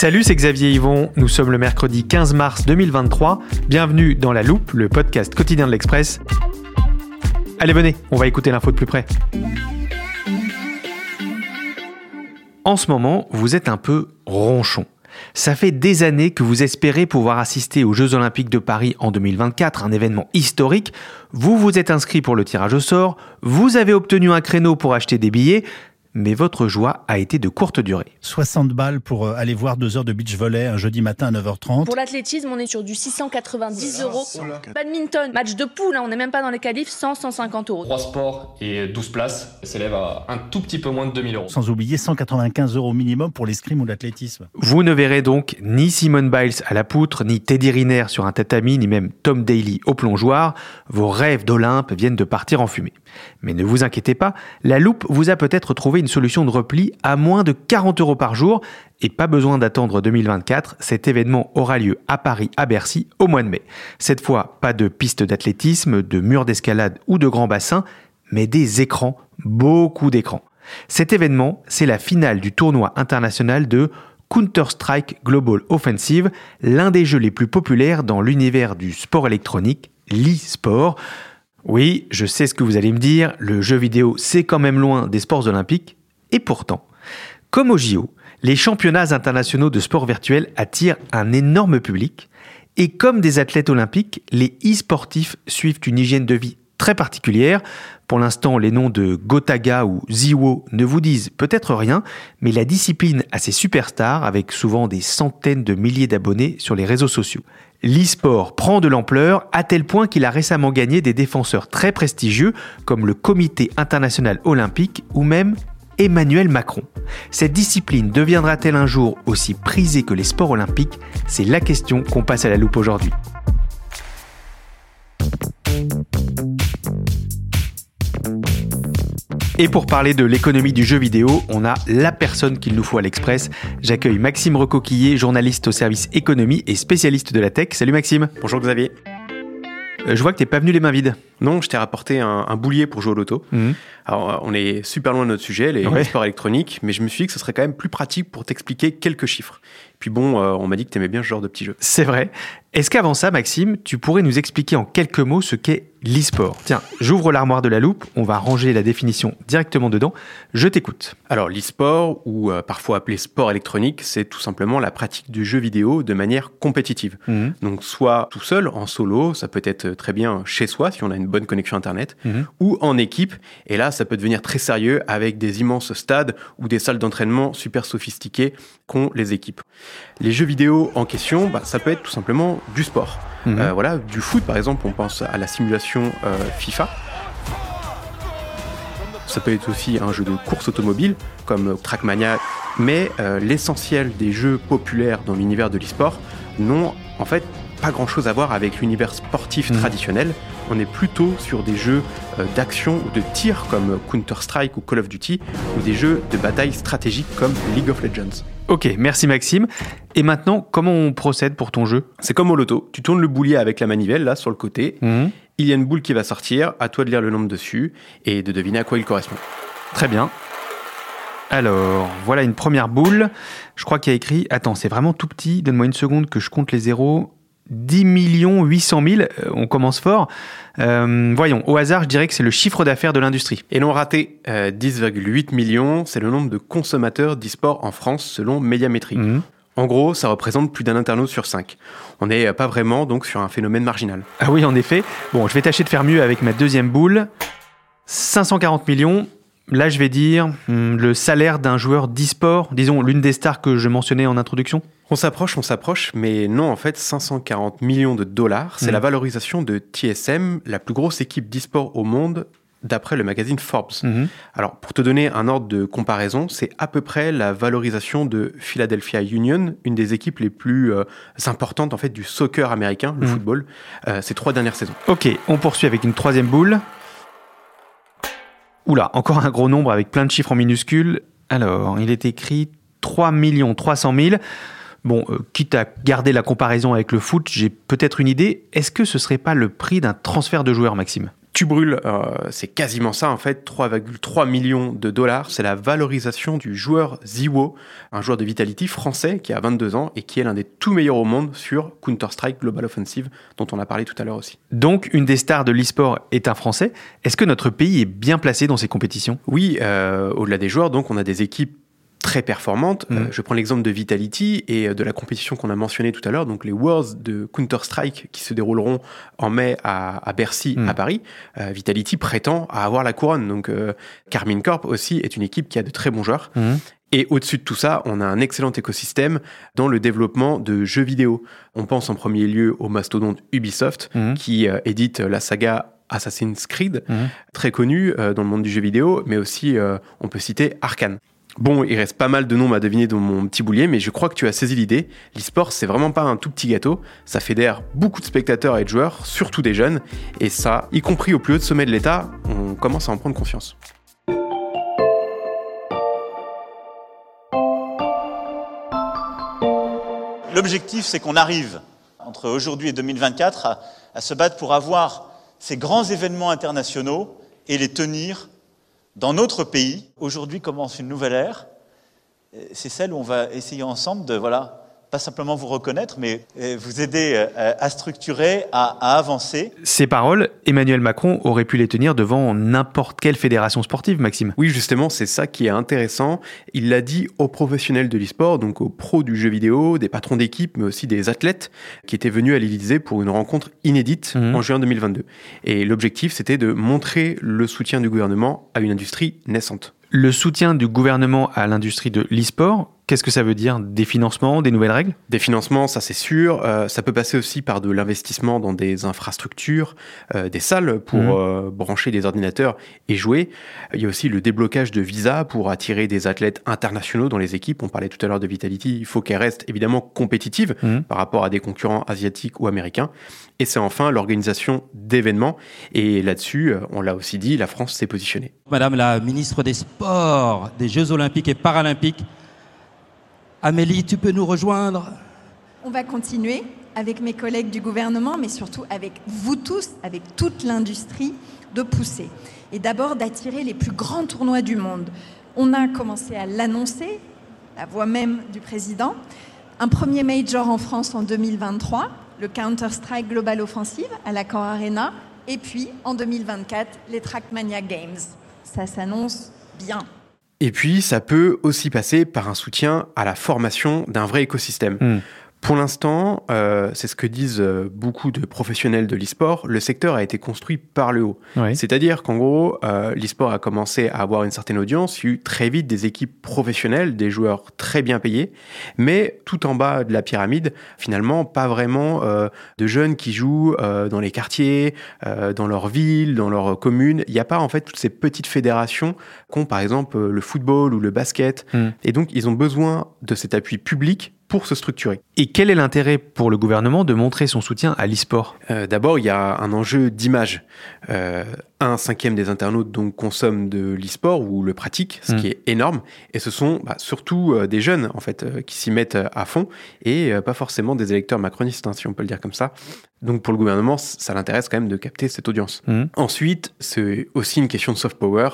Salut, c'est Xavier Yvon. Nous sommes le mercredi 15 mars 2023. Bienvenue dans La Loupe, le podcast quotidien de l'Express. Allez, venez, on va écouter l'info de plus près. En ce moment, vous êtes un peu ronchon. Ça fait des années que vous espérez pouvoir assister aux Jeux Olympiques de Paris en 2024, un événement historique. Vous vous êtes inscrit pour le tirage au sort, vous avez obtenu un créneau pour acheter des billets, mais votre joie a été de courte durée. 60 balles pour euh, aller voir deux heures de beach volley un jeudi matin à 9h30. Pour l'athlétisme, on est sur du 690 euros. Badminton, match de poule, hein, on n'est même pas dans les qualifs, 100, 150 euros. 3 sports et 12 places s'élève à un tout petit peu moins de 2000 euros. Sans oublier 195 euros minimum pour l'escrime ou l'athlétisme. Vous ne verrez donc ni Simone Biles à la poutre, ni Teddy Riner sur un tatami, ni même Tom Daly au plongeoir. Vos rêves d'Olympe viennent de partir en fumée. Mais ne vous inquiétez pas, la loupe vous a peut-être trouvé une solution de repli à moins de 40 euros par jour et pas besoin d'attendre 2024. Cet événement aura lieu à Paris, à Bercy, au mois de mai. Cette fois, pas de piste d'athlétisme, de murs d'escalade ou de grands bassins, mais des écrans, beaucoup d'écrans. Cet événement, c'est la finale du tournoi international de Counter-Strike Global Offensive, l'un des jeux les plus populaires dans l'univers du sport électronique, l'e-sport. Oui, je sais ce que vous allez me dire, le jeu vidéo c'est quand même loin des sports olympiques, et pourtant, comme au JO, les championnats internationaux de sport virtuel attirent un énorme public, et comme des athlètes olympiques, les e-sportifs suivent une hygiène de vie très particulière. Pour l'instant, les noms de Gotaga ou Ziwo ne vous disent peut-être rien, mais la discipline a ses superstars avec souvent des centaines de milliers d'abonnés sur les réseaux sociaux. L'e-sport prend de l'ampleur à tel point qu'il a récemment gagné des défenseurs très prestigieux comme le Comité international olympique ou même Emmanuel Macron. Cette discipline deviendra-t-elle un jour aussi prisée que les sports olympiques? C'est la question qu'on passe à la loupe aujourd'hui. Et pour parler de l'économie du jeu vidéo, on a la personne qu'il nous faut à l'Express. J'accueille Maxime Recoquillé, journaliste au service économie et spécialiste de la tech. Salut Maxime. Bonjour Xavier. Euh, je vois que t'es pas venu les mains vides. Non, je t'ai rapporté un, un boulier pour jouer au loto. Mhm. Alors, euh, on est super loin de notre sujet, les, Ouais. les sports électroniques, mais je me suis dit que ce serait quand même plus pratique pour t'expliquer quelques chiffres. Puis bon, euh, on m'a dit que t'aimais bien ce genre de petits jeux. C'est vrai. Est-ce qu'avant ça, Maxime, tu pourrais nous expliquer en quelques mots ce qu'est l'e-sport? Tiens, j'ouvre l'armoire de la loupe, on va ranger la définition directement dedans. Je t'écoute. Alors, l'e-sport, ou euh, parfois appelé sport électronique, c'est tout simplement la pratique du jeu vidéo de manière compétitive. Mhm. Donc, soit tout seul, en solo, ça peut être très bien chez soi, si on a une bonne connexion Internet, Mhm. ou en équipe. Et là, ça peut devenir très sérieux avec des immenses stades ou des salles d'entraînement super sophistiquées qu'ont les équipes. Les jeux vidéo en question, bah, ça peut être tout simplement du sport. Mhm. Euh, voilà, du foot par exemple, on pense à la simulation euh, FIFA. Ça peut être aussi un jeu de course automobile comme Trackmania, mais euh, l'essentiel des jeux populaires dans l'univers de l'e-sport n'ont en fait pas grand chose à voir avec l'univers sportif Mhm. traditionnel. On est plutôt sur des jeux euh, d'action ou de tir comme Counter-Strike ou Call of Duty ou des jeux de bataille stratégique comme League of Legends. Ok, merci Maxime. Et maintenant, comment on procède pour ton jeu? C'est comme au loto, tu tournes le boulier avec la manivelle là sur le côté, Mhm. il y a une boule qui va sortir, à toi de lire le nombre dessus et de deviner à quoi il correspond. Très bien. Alors, voilà une première boule. Je crois qu'il y a écrit, attends, c'est vraiment tout petit, donne-moi une seconde que je compte les zéros. 10 800 000, euh, on commence fort. Euh, voyons, au hasard, je dirais que c'est le chiffre d'affaires de l'industrie. Et non raté, euh, 10,8 millions, c'est le nombre de consommateurs d'e-sport en France selon Médiamétrie. Mhm. En gros, ça représente plus d'un internaute sur cinq. On n'est pas vraiment donc sur un phénomène marginal. Ah oui, en effet. Bon, je vais tâcher de faire mieux avec ma deuxième boule. 540 millions. Là, je vais dire hmm, le salaire d'un joueur d'e-sport, disons l'une des stars que je mentionnais en introduction. On s'approche, on s'approche, mais non, en fait, 540 millions de dollars, c'est Mhm. la valorisation de TSM, la plus grosse équipe d'e-sport au monde, d'après le magazine Forbes. Mhm. Alors, pour te donner un ordre de comparaison, c'est à peu près la valorisation de Philadelphia Union, une des équipes les plus euh, importantes en fait du soccer américain, le Mhm. football, euh, ces trois dernières saisons. Ok, on poursuit avec une troisième boule. Oula, encore un gros nombre avec plein de chiffres en minuscules. Alors, il est écrit 3 300 000. Bon, euh, quitte à garder la comparaison avec le foot, j'ai peut-être une idée. Est-ce que ce serait pas le prix d'un transfert de joueur, Maxime? Tu brûles, euh, c'est quasiment ça en fait, 3,3 millions de dollars. C'est la valorisation du joueur Ziwo, un joueur de Vitality français qui a 22 ans et qui est l'un des tout meilleurs au monde sur Counter-Strike Global Offensive, dont on a parlé tout à l'heure aussi. Donc, une des stars de l'e-sport est un Français. Est-ce que notre pays est bien placé dans ces compétitions? Oui, euh, au-delà des joueurs, donc on a des équipes très performantes. Mhm. Euh, je prends l'exemple de Vitality et euh, de la compétition qu'on a mentionnée tout à l'heure, donc les Worlds de Counter-Strike qui se dérouleront en mai à, à Bercy, Mhm. à Paris. Euh, Vitality prétend à avoir la couronne. Donc euh, Carmine Corp aussi est une équipe qui a de très bons joueurs. Et au-dessus de tout ça, on a un excellent écosystème dans le développement de jeux vidéo. On pense en premier lieu au mastodonte Ubisoft, Mhm. qui édite la saga Assassin's Creed, très connu euh, dans le monde du jeu vidéo, mais aussi on peut citer Arkane. Bon, il reste pas mal de noms à deviner dans mon petit boulier, mais je crois que tu as saisi l'idée. L'e-sport, c'est vraiment pas un tout petit gâteau. Ça fédère beaucoup de spectateurs et de joueurs, surtout des jeunes. Et ça, y compris au plus haut sommet de l'État, on commence à en prendre conscience. L'objectif, c'est qu'on arrive, entre aujourd'hui et 2024, à, à se battre pour avoir ces grands événements internationaux et les tenir dans notre pays. Aujourd'hui commence une nouvelle ère. C'est celle où on va essayer ensemble de, voilà, pas simplement vous reconnaître, mais euh, vous aider euh, à structurer, à, à avancer. Ces paroles, Emmanuel Macron aurait pu les tenir devant n'importe quelle fédération sportive, Maxime. Oui, justement, c'est ça qui est intéressant. Il l'a dit aux professionnels de l'e-sport, donc aux pros du jeu vidéo, des patrons d'équipe, mais aussi des athlètes qui étaient venus à l'Élysée pour une rencontre inédite Mhm. en juin 2022. Et l'objectif, c'était de montrer le soutien du gouvernement à une industrie naissante. Le soutien du gouvernement à l'industrie de l'e-sport, qu'est-ce que ça veut dire? Des financements, des nouvelles règles? Des financements, ça c'est sûr. Euh, ça peut passer aussi par de l'investissement dans des infrastructures, euh, des salles pour Mhm. euh, brancher des ordinateurs et jouer. Il y a aussi le déblocage de visas pour attirer des athlètes internationaux dans les équipes. On parlait tout à l'heure de Vitality. Il faut qu'elles restent évidemment compétitives Mhm. par rapport à des concurrents asiatiques ou américains. Et c'est enfin l'organisation d'événements. Et là-dessus, on l'a aussi dit, la France s'est positionnée. Madame la ministre des Sports, des Jeux Olympiques et Paralympiques, Amélie, tu peux nous rejoindre On va continuer avec mes collègues du gouvernement, mais surtout avec vous tous, avec toute l'industrie, de pousser. Et d'abord d'attirer les plus grands tournois du monde. On a commencé à l'annoncer, la voix même du président. Un premier major en France en 2023, le Counter-Strike Global Offensive à l'Accor Arena. Et puis en 2024, les Trackmania Games. Ça s'annonce bien. Et puis, ça peut aussi passer par un soutien à la formation d'un vrai écosystème. Hmm. Pour l'instant, euh, c'est ce que disent euh, beaucoup de professionnels de l'e-sport, le secteur a été construit par le haut. Oui. C'est-à-dire qu'en gros, euh, l'e-sport a commencé à avoir une certaine audience, il y a eu très vite des équipes professionnelles, des joueurs très bien payés, mais tout en bas de la pyramide, finalement, pas vraiment euh, de jeunes qui jouent euh, dans les quartiers, euh, dans leur ville, dans leur commune. Il n'y a pas en fait toutes ces petites fédérations qu'ont par exemple le football ou le basket. Hmm. Et donc, ils ont besoin de cet appui public pour se structurer. Et quel est l'intérêt pour le gouvernement de montrer son soutien à l'e-sport? Euh, D'abord, il y a un enjeu d'image. Euh, un cinquième des internautes donc consomment de l'e-sport ou le pratiquent, ce Mm. qui est énorme. Et ce sont bah, surtout euh, des jeunes en fait qui s'y mettent à fond et pas forcément des électeurs macronistes, hein, si on peut le dire comme ça. Donc pour le gouvernement, ça l'intéresse quand même de capter cette audience. Mm. Ensuite, c'est aussi une question de soft power.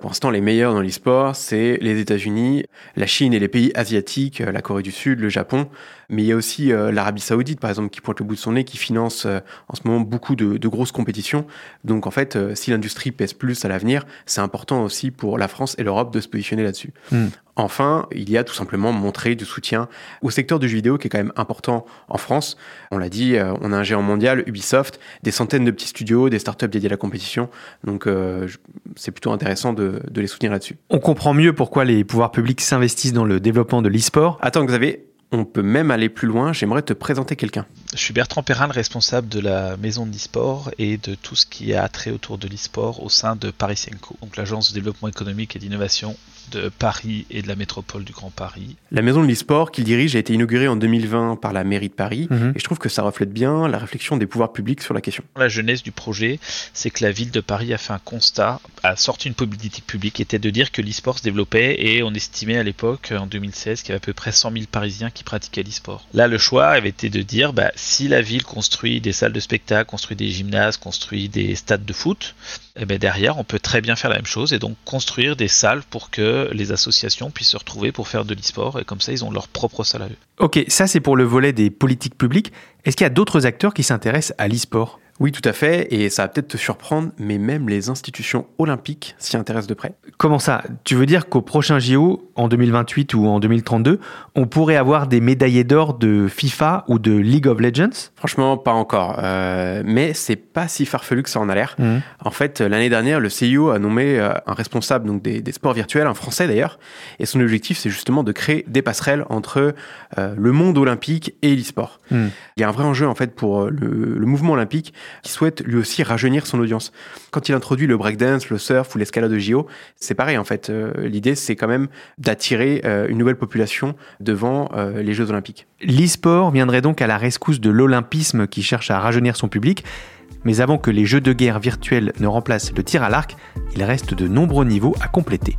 Pour l'instant, les meilleurs dans l'e-sport, c'est les États-Unis, la Chine et les pays asiatiques, euh, la Corée du Sud, le Japon. Mais il y a aussi euh, l'Arabie Saoudite, par exemple, qui pointe le bout de son nez, qui finance euh, en ce moment beaucoup de, grosses compétitions. Donc en fait, si l'industrie pèse plus à l'avenir, c'est important aussi pour la France et l'Europe de se positionner là-dessus. Mm. Enfin, il y a tout simplement montrer du soutien au secteur du jeu vidéo qui est quand même important en France. On l'a dit, euh, on a un géant mondial, Ubisoft, des centaines de petits studios, des startups dédiés à la compétition. Donc euh, c'est plutôt intéressant de, de les soutenir là-dessus. On comprend mieux pourquoi les pouvoirs publics s'investissent dans le développement de l'e-sport. Attends Xavier, on peut même aller plus loin. J'aimerais te présenter quelqu'un. Je suis Bertrand Perrin, le responsable de la maison de l'e-sport et de tout ce qui a trait autour de l'e-sport au sein de Paris Parisyenco, donc l'agence de développement économique et d'innovation de Paris et de la métropole du Grand Paris. La maison de l'e-sport qu'il dirige a été inaugurée en 2020 par la mairie de Paris Mhm. et je trouve que ça reflète bien la réflexion des pouvoirs publics sur la question. La jeunesse du projet, c'est que la ville de Paris a fait un constat, a sorti une politique publique qui était de dire que l'e-sport se développait et on estimait à l'époque, en 2016, qu'il y avait à peu près 100 000 Parisiens qui pratiquaient l'e-sport. Là, le choix avait été de dire, bah, si la ville construit des salles de spectacle, construit des gymnases, construit des stades de foot, eh ben derrière, on peut très bien faire la même chose et donc construire des salles pour que les associations puissent se retrouver pour faire de l'e-sport et comme ça, ils ont leur propre salle à eux. Ok, ça c'est pour le volet des politiques publiques. Est-ce qu'il y a d'autres acteurs qui s'intéressent à l'e-sport? Oui, tout à fait, et ça va peut-être te surprendre, mais même les institutions olympiques s'y intéressent de près. Comment ça? Tu veux dire qu'au prochain JO, en 2028 ou en 2032, on pourrait avoir des médaillés d'or de FIFA ou de League of Legends? Franchement, pas encore, euh, mais c'est pas si farfelu que ça en a l'air. Mhm. En fait, l'année dernière, le CIO a nommé euh, un responsable donc des, des sports virtuels, un Français d'ailleurs, et son objectif, c'est justement de créer des passerelles entre euh, le monde olympique et l'e-sport. Hmm. Il y a un vrai enjeu en fait pour euh, le, le mouvement olympique qui souhaite lui aussi rajeunir son audience. Quand il introduit le breakdance, le surf ou l'escalade de JO, c'est pareil en fait. Euh, L'idée, c'est quand même d'attirer euh, une nouvelle population devant euh, les Jeux olympiques. L'e-sport viendrait donc à la rescousse de l'olympisme qui cherche à rajeunir son public. Mais avant que les jeux de guerre virtuels ne remplacent le tir à l'arc, il reste de nombreux niveaux à compléter.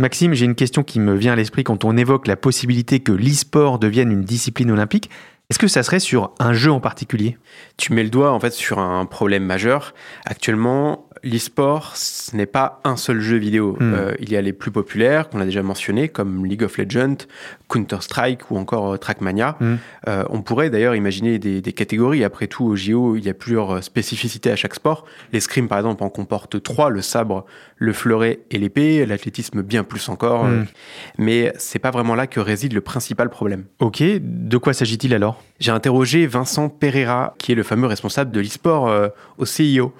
Maxime, j'ai une question qui me vient à l'esprit quand on évoque la possibilité que l'e-sport devienne une discipline olympique. Est-ce que ça serait sur un jeu en particulier? Tu mets le doigt en fait sur un problème majeur. Actuellement, l'e-sport, ce n'est pas un seul jeu vidéo. Hmm. Euh, il y a les plus populaires qu'on a déjà mentionnés, comme League of Legends, Counter-Strike ou encore euh, Trackmania. Hmm. Euh, on pourrait d'ailleurs imaginer des, des catégories. Après tout, au JO, il y a plusieurs spécificités à chaque sport. L'escrime, par exemple, en comporte trois le sabre, le fleuret et l'épée. L'athlétisme, bien plus encore. Hmm. Euh, Mais c'est pas vraiment là que réside le principal problème. Ok, de quoi s'agit-il alors? J'ai interrogé Vincent Pereira, qui est le fameux responsable de l'e-sport euh, au CIO.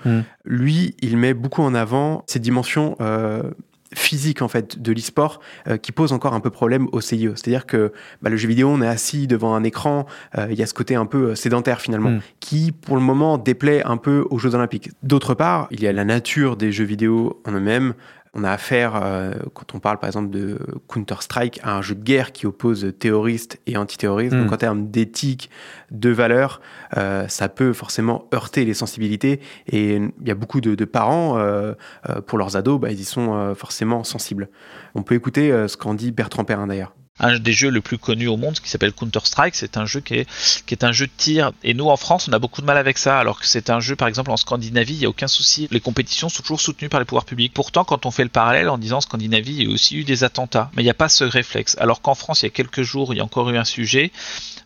Lui, il met beaucoup en avant ces dimensions euh, physiques en fait de l'e-sport euh, qui posent encore un peu problème au CIO. C'est-à-dire que bah, le jeu vidéo, on est assis devant un écran, euh, il y a ce côté un peu sédentaire finalement, Hmm. qui pour le moment déplaît un peu aux Jeux Olympiques. D'autre part, il y a la nature des jeux vidéo en eux-mêmes. On a affaire, euh, quand on parle par exemple de Counter-Strike, à un jeu de guerre qui oppose terroristes et antiterroristes. Mm. Donc en termes d'éthique, de valeurs, euh, ça peut forcément heurter les sensibilités. Et il y a beaucoup de, de parents, euh, euh, pour leurs ados, bah, ils y sont euh, forcément sensibles. On peut écouter ce qu'en dit Bertrand Perrin d'ailleurs. Un des jeux le plus connus au monde qui s'appelle Counter-Strike. C'est un jeu qui est, qui est un jeu de tir. Et nous, en France, on a beaucoup de mal avec ça, alors que c'est un jeu, par exemple, en Scandinavie, il n'y a aucun souci. Les compétitions sont toujours soutenues par les pouvoirs publics. Pourtant, quand on fait le parallèle en disant Scandinavie, il y a aussi eu des attentats. Mais il n'y a pas ce réflexe. Alors qu'en France, il y a quelques jours, il y a encore eu un sujet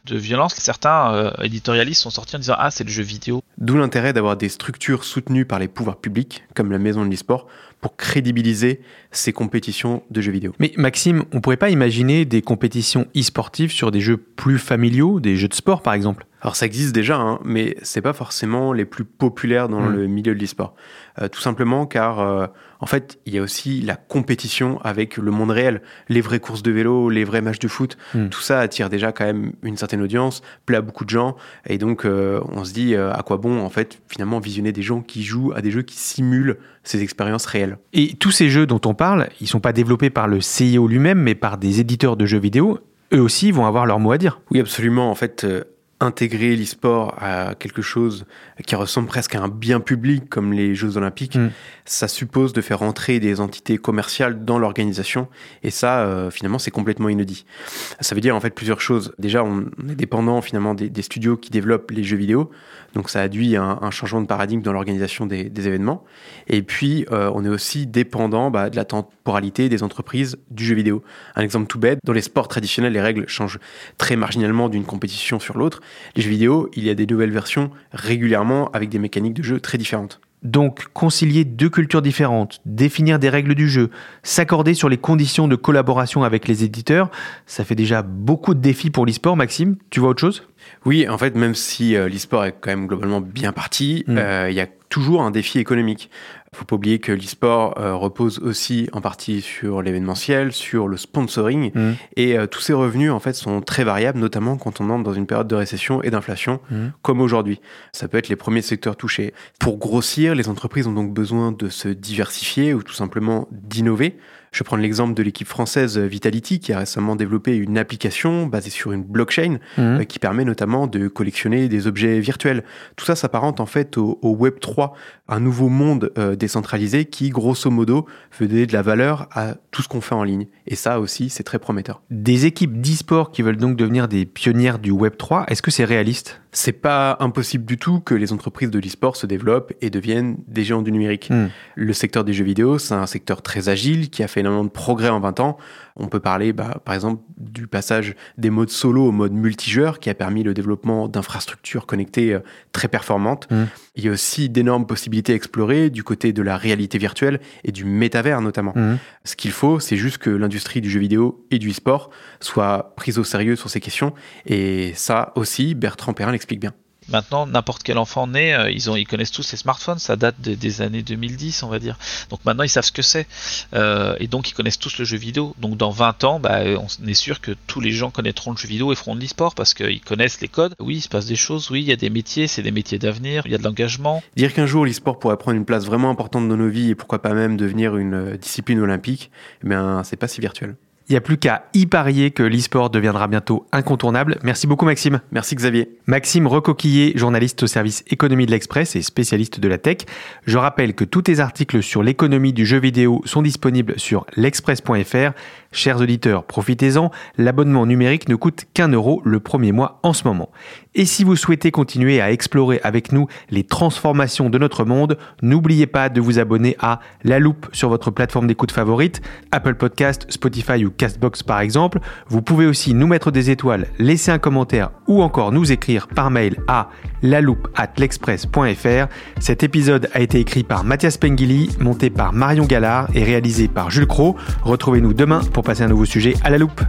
de violence. Certains euh, éditorialistes sont sortis en disant ah c'est le jeu vidéo. D'où l'intérêt d'avoir des structures soutenues par les pouvoirs publics, comme la Maison de l'e-sport, pour crédibiliser ces compétitions de jeux vidéo. Mais Maxime, on pourrait pas imaginer des compétitions e-sportives sur des jeux plus familiaux, des jeux de sport par exemple? Alors ça existe déjà, hein, mais c'est pas forcément les plus populaires dans Mm. le milieu de l'e-sport. Euh, tout simplement car euh, en fait il y a aussi la compétition avec le monde réel, les vraies courses de vélo, les vrais matchs de foot. Mm. Tout ça attire déjà quand même une certaine audience, plaît à beaucoup de gens, et donc euh, on se dit à quoi bon en fait finalement visionner des gens qui jouent à des jeux qui simulent ces expériences réelles. Et tous ces jeux dont on parle, ils sont pas développés par le CIO lui-même, mais par des éditeurs de jeux vidéo. Eux aussi vont avoir leur mot à dire. Oui, absolument. En fait, intégrer l'e-sport à quelque chose qui ressemble presque à un bien public comme les Jeux Olympiques, Mm. ça suppose de faire entrer des entités commerciales dans l'organisation. Et ça, euh, finalement, c'est complètement inédit. Ça veut dire en fait plusieurs choses. Déjà, on on est dépendant finalement des, des studios qui développent les jeux vidéo. Donc ça induit un, un changement de paradigme dans l'organisation des, des événements. Et puis, euh, on est aussi dépendant bah, de la temporalité des entreprises du jeu vidéo. Un exemple tout bête, dans les sports traditionnels, les règles changent très marginalement d'une compétition sur l'autre. Les jeux vidéo, il y a des nouvelles versions régulièrement avec des mécaniques de jeu très différentes. Donc, concilier deux cultures différentes, définir des règles du jeu, s'accorder sur les conditions de collaboration avec les éditeurs, ça fait déjà beaucoup de défis pour l'e-sport, Maxime. Tu vois autre chose? Oui, en fait, même si euh, l'e-sport est quand même globalement bien parti, Mm. euh, il y a toujours un défi économique. Faut pas oublier que l'e-sport euh, repose aussi en partie sur l'événementiel, sur le sponsoring, Mm. et euh, tous ces revenus en fait sont très variables, notamment quand on entre dans une période de récession et d'inflation, Mm. comme aujourd'hui. Ça peut être les premiers secteurs touchés. Pour grossir, les entreprises ont donc besoin de se diversifier ou tout simplement d'innover. Je vais prendre l'exemple de l'équipe française Vitality qui a récemment développé une application basée sur une blockchain euh, qui permet notamment de collectionner des objets virtuels. Tout ça s'apparente en fait au, au Web 3, un nouveau monde euh, décentralisé qui, grosso modo, veut donner de la valeur à tout ce qu'on fait en ligne. Et ça aussi, c'est très prometteur. Des équipes d'e-sport qui veulent donc devenir des pionnières du Web 3, est-ce que c'est réaliste? C'est pas impossible du tout que les entreprises de l'e-sport se développent et deviennent des géants du numérique. Mm. Le secteur des jeux vidéo, c'est un secteur très agile qui a fait énormément de progrès en 20 ans. On peut parler, bah, par exemple, du passage des modes solo au mode multijoueur qui a permis le développement d'infrastructures connectées euh, très performantes. Mm. Il y a aussi d'énormes possibilités à explorer du côté de la réalité virtuelle et du métavers notamment. Mhm. Ce qu'il faut, c'est juste que l'industrie du jeu vidéo et du e-sport soit prise au sérieux sur ces questions. Et ça aussi, Bertrand Perrin l'explique bien. Maintenant, n'importe quel enfant né, euh, ils, ont, ils connaissent tous les smartphones, ça date des, des années 2010, on va dire. Donc maintenant, ils savent ce que c'est. Euh, et donc, ils connaissent tous le jeu vidéo. Donc dans 20 ans, bah, on est sûr que tous les gens connaîtront le jeu vidéo et feront de l'e-sport parce qu'ils connaissent les codes. Oui, il se passe des choses, oui, il y a des métiers, c'est des métiers d'avenir, il y a de l'engagement. Dire qu'un jour l'e-sport pourrait prendre une place vraiment importante dans nos vies et pourquoi pas même devenir une euh, discipline olympique, eh bien, c'est pas si virtuel. Il n'y a plus qu'à y parier que l'e-sport deviendra bientôt incontournable. Merci beaucoup Maxime. Merci Xavier. Maxime Recoquillé, journaliste au service économie de l'Express et spécialiste de la tech. Je rappelle que tous tes articles sur l'économie du jeu vidéo sont disponibles sur l'express.fr. Chers auditeurs, profitez-en, l'abonnement numérique ne coûte qu'un euro le premier mois en ce moment. Et si vous souhaitez continuer à explorer avec nous les transformations de notre monde, n'oubliez pas de vous abonner à La Loupe sur votre plateforme d'écoute favorite, Apple Podcast, Spotify ou Castbox par exemple. Vous pouvez aussi nous mettre des étoiles, laisser un commentaire ou encore nous écrire par mail à laloupe@l'express.fr. Cet épisode a été écrit par Mathias Pengili, monté par Marion Gallard et réalisé par Jules Cro. Retrouvez-nous demain pour passer un nouveau sujet à la loupe.